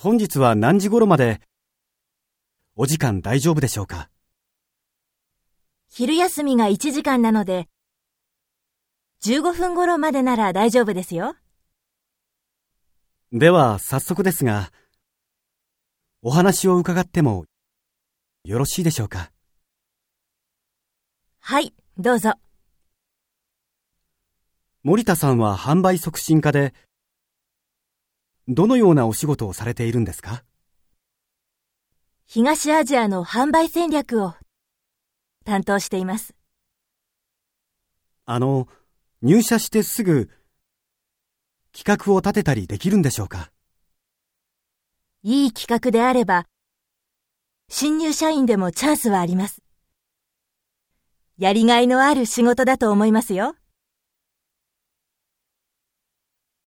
本日は何時頃まで、お時間大丈夫でしょうか？昼休みが1時間なので、15分頃までなら大丈夫ですよ。では、早速ですが、お話を伺ってもよろしいでしょうか？はい、どうぞ。森田さんは販売促進課で、どのようなお仕事をされているんですか？東アジアの販売戦略を担当しています。あの、入社してすぐ、企画を立てたりできるんでしょうか？いい企画であれば、新入社員でもチャンスはあります。やりがいのある仕事だと思いますよ。